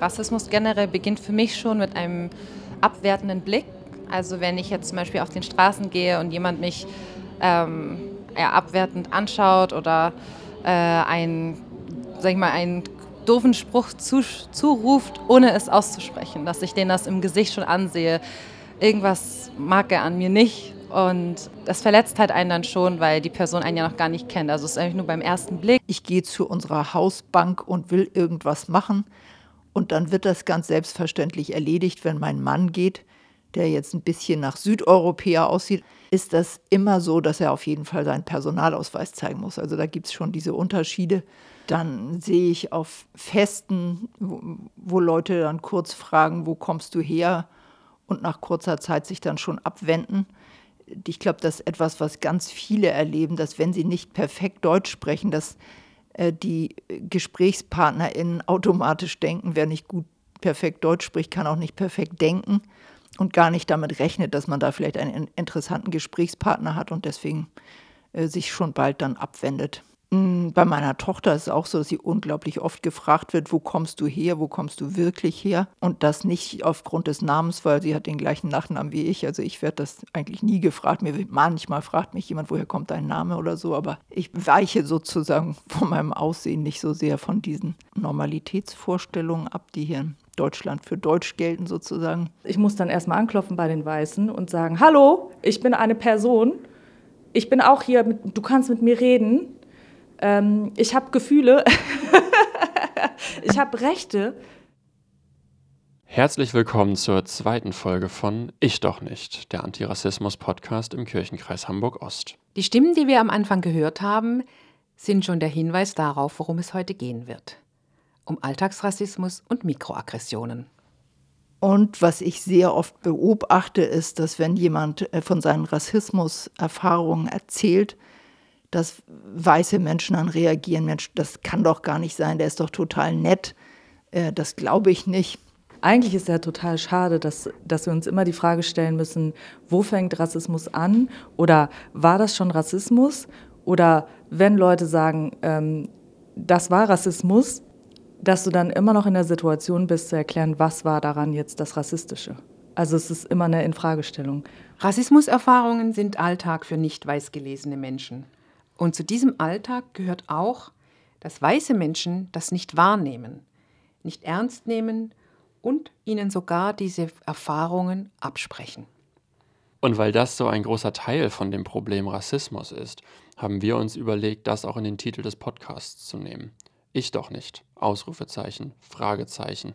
Rassismus generell beginnt für mich schon mit einem abwertenden Blick. Also wenn ich jetzt zum Beispiel auf den Straßen gehe und jemand mich ähm, ja, abwertend anschaut oder äh, ein, sag ich mal, einen doofen Spruch zu, zuruft, ohne es auszusprechen, dass ich den das im Gesicht schon ansehe. Irgendwas mag er an mir nicht und das verletzt halt einen dann schon, weil die Person einen ja noch gar nicht kennt. Also es ist eigentlich nur beim ersten Blick. Ich gehe zu unserer Hausbank und will irgendwas machen und dann wird das ganz selbstverständlich erledigt, wenn mein Mann geht, der jetzt ein bisschen nach Südeuropäer aussieht, ist das immer so, dass er auf jeden Fall seinen Personalausweis zeigen muss. Also da gibt es schon diese Unterschiede. Dann sehe ich auf Festen, wo, Leute dann kurz fragen, wo kommst du her? Und nach kurzer Zeit sich dann schon abwenden. Ich glaube, das ist etwas, was ganz viele erleben, dass wenn sie nicht perfekt Deutsch sprechen, dass die GesprächspartnerInnen automatisch denken, wer nicht gut perfekt Deutsch spricht, kann auch nicht perfekt denken und gar nicht damit rechnet, dass man da vielleicht einen interessanten Gesprächspartner hat und deswegen äh, sich schon bald dann abwendet. Hm, bei meiner Tochter ist es auch so, dass sie unglaublich oft gefragt wird, wo kommst du her, wo kommst du wirklich her? Und das nicht aufgrund des Namens, weil sie hat den gleichen Nachnamen wie ich. Also ich werde das eigentlich nie gefragt. Mir manchmal fragt mich jemand, woher kommt dein Name oder so, aber ich weiche sozusagen von meinem Aussehen nicht so sehr von diesen Normalitätsvorstellungen ab, die hier in Deutschland für Deutsch gelten sozusagen. Ich muss dann erstmal anklopfen bei den Weißen und sagen, hallo, ich bin eine Person. Ich bin auch hier, mit, du kannst mit mir reden ähm, ich habe Gefühle, ich habe Rechte. Herzlich willkommen zur zweiten Folge von Ich doch nicht, der Antirassismus-Podcast im Kirchenkreis Hamburg-Ost. Die Stimmen, die wir am Anfang gehört haben, sind schon der Hinweis darauf, worum es heute gehen wird. Um Alltagsrassismus und Mikroaggressionen. Und was ich sehr oft beobachte, ist, dass wenn jemand äh, von seinen Rassismuserfahrungen erzählt, dass weiße Menschen dann reagieren, Mensch, das kann doch gar nicht sein, der ist doch total nett. Äh, das glaube ich nicht. Eigentlich ist ja total schade, dass, dass wir uns immer die Frage stellen müssen, wo fängt Rassismus an? Oder war das schon Rassismus? Oder wenn Leute sagen, ähm, das war Rassismus, dass du dann immer noch in der Situation bist, zu erklären, was war daran jetzt das Rassistische. Also es ist immer eine Infragestellung. Rassismuserfahrungen sind Alltag für nicht weiß gelesene Menschen. Und zu diesem Alltag gehört auch, dass weiße Menschen das nicht wahrnehmen, nicht ernst nehmen und ihnen sogar diese Erfahrungen absprechen. Und weil das so ein großer Teil von dem Problem Rassismus ist, haben wir uns überlegt, das auch in den Titel des Podcasts zu nehmen. Ich doch nicht. Ausrufezeichen, Fragezeichen.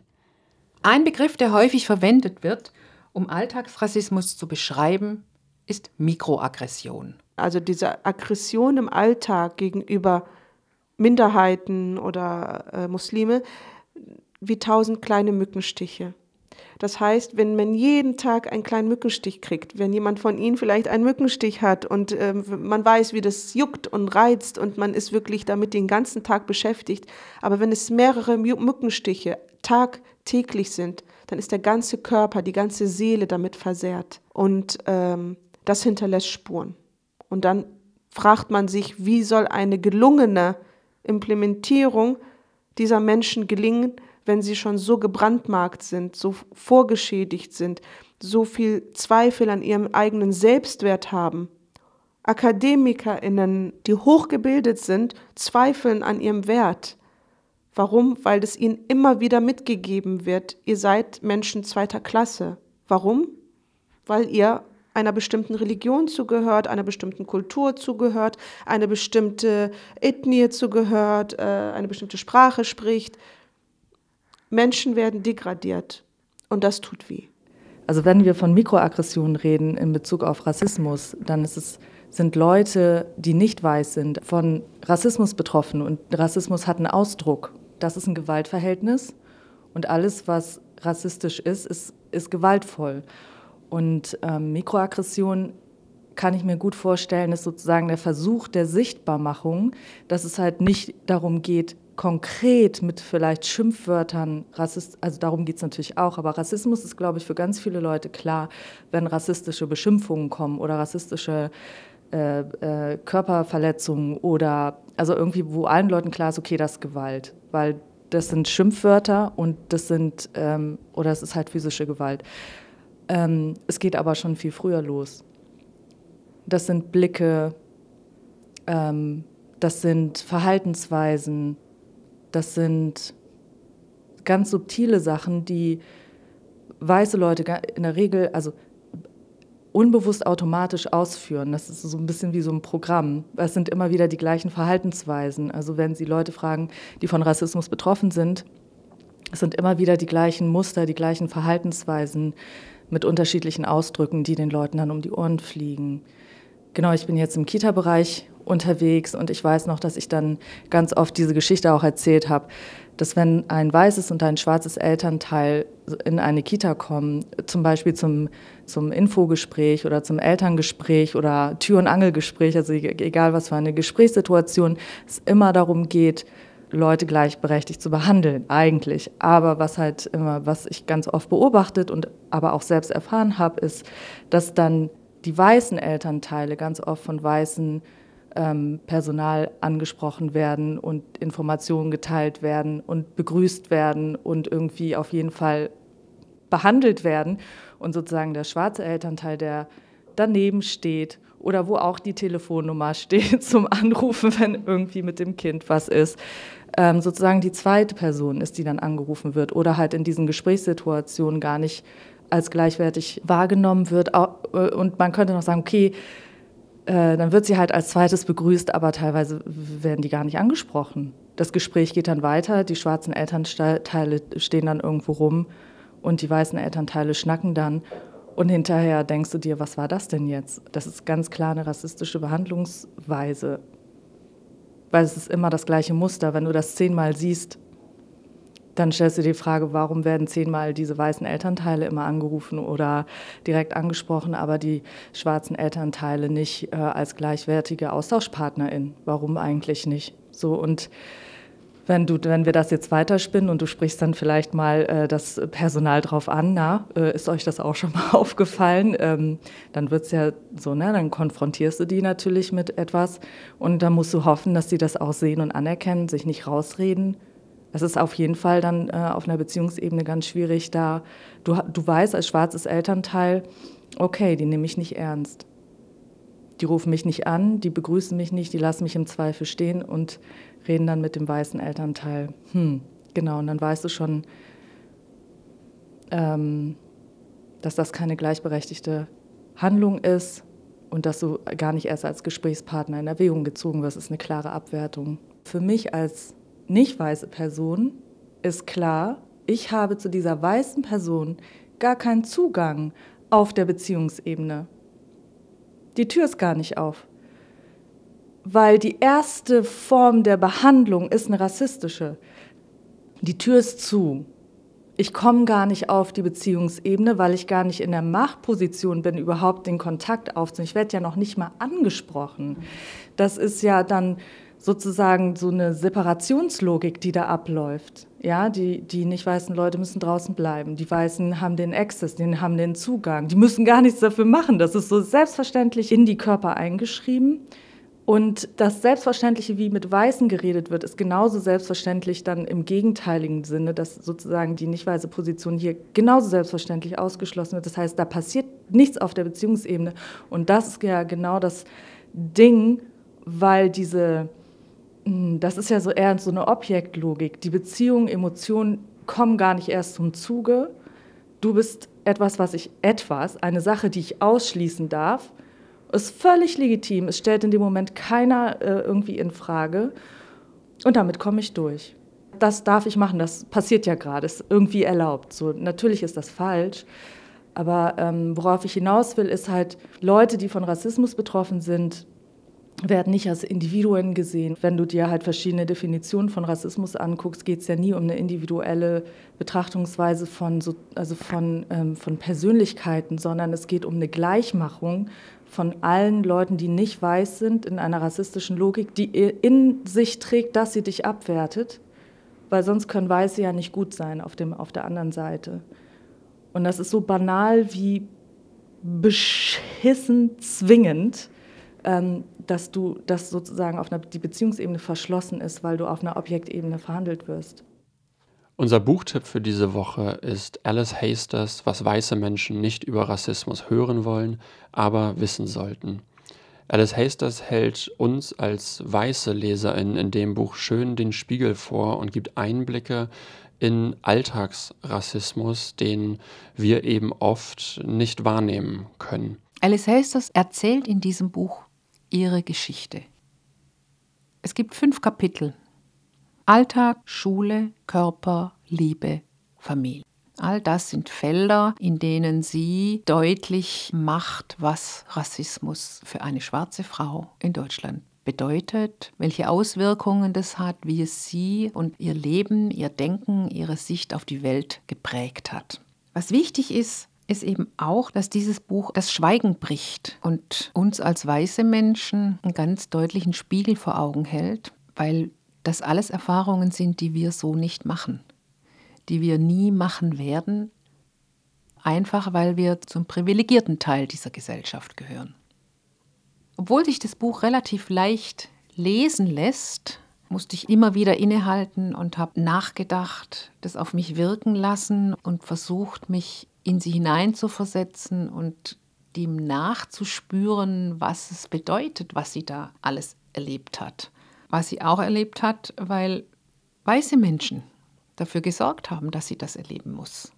Ein Begriff, der häufig verwendet wird, um Alltagsrassismus zu beschreiben, ist Mikroaggression. Also diese Aggression im Alltag gegenüber Minderheiten oder äh, Muslime wie tausend kleine Mückenstiche. Das heißt, wenn man jeden Tag einen kleinen Mückenstich kriegt, wenn jemand von Ihnen vielleicht einen Mückenstich hat und äh, man weiß, wie das juckt und reizt und man ist wirklich damit den ganzen Tag beschäftigt, aber wenn es mehrere Mückenstiche tagtäglich sind, dann ist der ganze Körper, die ganze Seele damit versehrt und ähm, das hinterlässt Spuren. Und dann fragt man sich, wie soll eine gelungene Implementierung dieser Menschen gelingen, wenn sie schon so gebrandmarkt sind, so vorgeschädigt sind, so viel Zweifel an ihrem eigenen Selbstwert haben. Akademikerinnen, die hochgebildet sind, zweifeln an ihrem Wert. Warum? Weil es ihnen immer wieder mitgegeben wird, ihr seid Menschen zweiter Klasse. Warum? Weil ihr einer bestimmten Religion zugehört, einer bestimmten Kultur zugehört, eine bestimmte Ethnie zugehört, äh, eine bestimmte Sprache spricht. Menschen werden degradiert und das tut weh. Also wenn wir von Mikroaggressionen reden in Bezug auf Rassismus, dann ist es, sind Leute, die nicht weiß sind, von Rassismus betroffen und Rassismus hat einen Ausdruck. Das ist ein Gewaltverhältnis und alles, was rassistisch ist, ist, ist gewaltvoll. Und ähm, Mikroaggression kann ich mir gut vorstellen, ist sozusagen der Versuch der Sichtbarmachung, dass es halt nicht darum geht, konkret mit vielleicht Schimpfwörtern, Rassist, also darum geht es natürlich auch, aber Rassismus ist, glaube ich, für ganz viele Leute klar, wenn rassistische Beschimpfungen kommen oder rassistische äh, äh, Körperverletzungen oder also irgendwie, wo allen Leuten klar ist, okay, das ist Gewalt, weil das sind Schimpfwörter und das sind, ähm, oder es ist halt physische Gewalt. Ähm, es geht aber schon viel früher los. Das sind Blicke, ähm, das sind Verhaltensweisen, das sind ganz subtile Sachen, die weiße Leute in der Regel, also unbewusst automatisch ausführen. Das ist so ein bisschen wie so ein Programm. Es sind immer wieder die gleichen Verhaltensweisen. Also wenn Sie Leute fragen, die von Rassismus betroffen sind, es sind immer wieder die gleichen Muster, die gleichen Verhaltensweisen mit unterschiedlichen Ausdrücken, die den Leuten dann um die Ohren fliegen. Genau, ich bin jetzt im Kita-Bereich unterwegs und ich weiß noch, dass ich dann ganz oft diese Geschichte auch erzählt habe, dass wenn ein weißes und ein schwarzes Elternteil in eine Kita kommen, zum Beispiel zum, zum Infogespräch oder zum Elterngespräch oder Tür- und Angelgespräch, also egal was für eine Gesprächssituation, es immer darum geht, Leute gleichberechtigt zu behandeln, eigentlich. Aber was halt immer, was ich ganz oft beobachtet und aber auch selbst erfahren habe, ist, dass dann die weißen Elternteile ganz oft von weißen ähm, Personal angesprochen werden und Informationen geteilt werden und begrüßt werden und irgendwie auf jeden Fall behandelt werden. Und sozusagen der schwarze Elternteil, der daneben steht oder wo auch die Telefonnummer steht zum Anrufen, wenn irgendwie mit dem Kind was ist, ähm, sozusagen die zweite Person ist, die dann angerufen wird oder halt in diesen Gesprächssituationen gar nicht als gleichwertig wahrgenommen wird. Äh, und man könnte noch sagen, okay, äh, dann wird sie halt als zweites begrüßt, aber teilweise werden die gar nicht angesprochen. Das Gespräch geht dann weiter, die schwarzen Elternteile stehen dann irgendwo rum und die weißen Elternteile schnacken dann. Und hinterher denkst du dir, was war das denn jetzt? Das ist ganz klar eine rassistische Behandlungsweise. Weil es ist immer das gleiche Muster. Wenn du das zehnmal siehst, dann stellst du dir die Frage, warum werden zehnmal diese weißen Elternteile immer angerufen oder direkt angesprochen, aber die schwarzen Elternteile nicht äh, als gleichwertige Austauschpartnerin? Warum eigentlich nicht? So und wenn, du, wenn wir das jetzt weiterspinnen und du sprichst dann vielleicht mal äh, das Personal drauf an, na, äh, ist euch das auch schon mal aufgefallen? Ähm, dann wird es ja so, ne, dann konfrontierst du die natürlich mit etwas und dann musst du hoffen, dass sie das auch sehen und anerkennen, sich nicht rausreden, es ist auf jeden Fall dann äh, auf einer Beziehungsebene ganz schwierig, da du, du weißt als schwarzes Elternteil, okay, die nehme ich nicht ernst. Die rufen mich nicht an, die begrüßen mich nicht, die lassen mich im Zweifel stehen und reden dann mit dem weißen Elternteil. Hm, genau, und dann weißt du schon, ähm, dass das keine gleichberechtigte Handlung ist und dass du gar nicht erst als Gesprächspartner in Erwägung gezogen wirst, ist eine klare Abwertung. Für mich als nicht weiße Person ist klar, ich habe zu dieser weißen Person gar keinen Zugang auf der Beziehungsebene. Die Tür ist gar nicht auf. Weil die erste Form der Behandlung ist eine rassistische. Die Tür ist zu. Ich komme gar nicht auf die Beziehungsebene, weil ich gar nicht in der Machtposition bin, überhaupt den Kontakt aufzunehmen. Ich werde ja noch nicht mal angesprochen. Das ist ja dann sozusagen so eine Separationslogik, die da abläuft. Ja, die, die nicht weißen Leute müssen draußen bleiben. Die Weißen haben den Access, die haben den Zugang. Die müssen gar nichts dafür machen. Das ist so selbstverständlich in die Körper eingeschrieben. Und das Selbstverständliche, wie mit Weißen geredet wird, ist genauso selbstverständlich dann im gegenteiligen Sinne, dass sozusagen die nicht weiße Position hier genauso selbstverständlich ausgeschlossen wird. Das heißt, da passiert nichts auf der Beziehungsebene. Und das ist ja genau das Ding, weil diese das ist ja so eher so eine Objektlogik. Die Beziehungen, Emotionen kommen gar nicht erst zum Zuge. Du bist etwas, was ich etwas, eine Sache, die ich ausschließen darf, ist völlig legitim. Es stellt in dem Moment keiner äh, irgendwie in Frage. Und damit komme ich durch. Das darf ich machen, das passiert ja gerade, ist irgendwie erlaubt. So, natürlich ist das falsch. Aber ähm, worauf ich hinaus will, ist halt, Leute, die von Rassismus betroffen sind, werden nicht als Individuen gesehen. Wenn du dir halt verschiedene Definitionen von Rassismus anguckst, geht es ja nie um eine individuelle Betrachtungsweise von, so, also von, ähm, von Persönlichkeiten, sondern es geht um eine Gleichmachung von allen Leuten, die nicht weiß sind, in einer rassistischen Logik, die in sich trägt, dass sie dich abwertet, weil sonst können Weiße ja nicht gut sein auf, dem, auf der anderen Seite. Und das ist so banal wie beschissen zwingend dass du, dass sozusagen auf einer, die Beziehungsebene verschlossen ist, weil du auf einer Objektebene verhandelt wirst. Unser Buchtipp für diese Woche ist Alice Hasters, was weiße Menschen nicht über Rassismus hören wollen, aber wissen sollten. Alice Hasters hält uns als weiße LeserInnen in dem Buch schön den Spiegel vor und gibt Einblicke in Alltagsrassismus, den wir eben oft nicht wahrnehmen können. Alice Hasters erzählt in diesem Buch ihre Geschichte. Es gibt fünf Kapitel Alltag, Schule, Körper, Liebe, Familie. All das sind Felder, in denen sie deutlich macht, was Rassismus für eine schwarze Frau in Deutschland bedeutet, welche Auswirkungen das hat, wie es sie und ihr Leben, ihr Denken, ihre Sicht auf die Welt geprägt hat. Was wichtig ist, ist eben auch, dass dieses Buch das Schweigen bricht und uns als weiße Menschen einen ganz deutlichen Spiegel vor Augen hält, weil das alles Erfahrungen sind, die wir so nicht machen, die wir nie machen werden, einfach weil wir zum privilegierten Teil dieser Gesellschaft gehören. Obwohl sich das Buch relativ leicht lesen lässt, musste ich immer wieder innehalten und habe nachgedacht, das auf mich wirken lassen und versucht, mich in sie hineinzuversetzen und dem nachzuspüren, was es bedeutet, was sie da alles erlebt hat was sie auch erlebt hat, weil weiße Menschen dafür gesorgt haben, dass sie das erleben muss.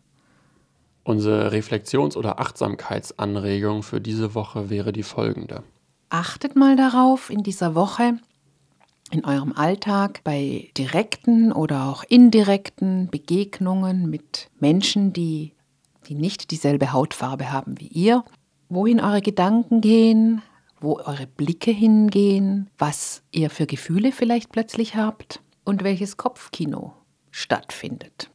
Unsere Reflexions- oder Achtsamkeitsanregung für diese Woche wäre die folgende. Achtet mal darauf in dieser Woche, in eurem Alltag bei direkten oder auch indirekten Begegnungen mit Menschen, die, die nicht dieselbe Hautfarbe haben wie ihr, wohin eure Gedanken gehen, wo eure Blicke hingehen, was ihr für Gefühle vielleicht plötzlich habt und welches Kopfkino stattfindet.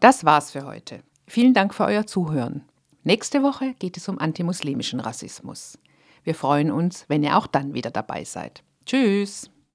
Das war's für heute. Vielen Dank für euer Zuhören. Nächste Woche geht es um antimuslimischen Rassismus. Wir freuen uns, wenn ihr auch dann wieder dabei seid. Tschüss!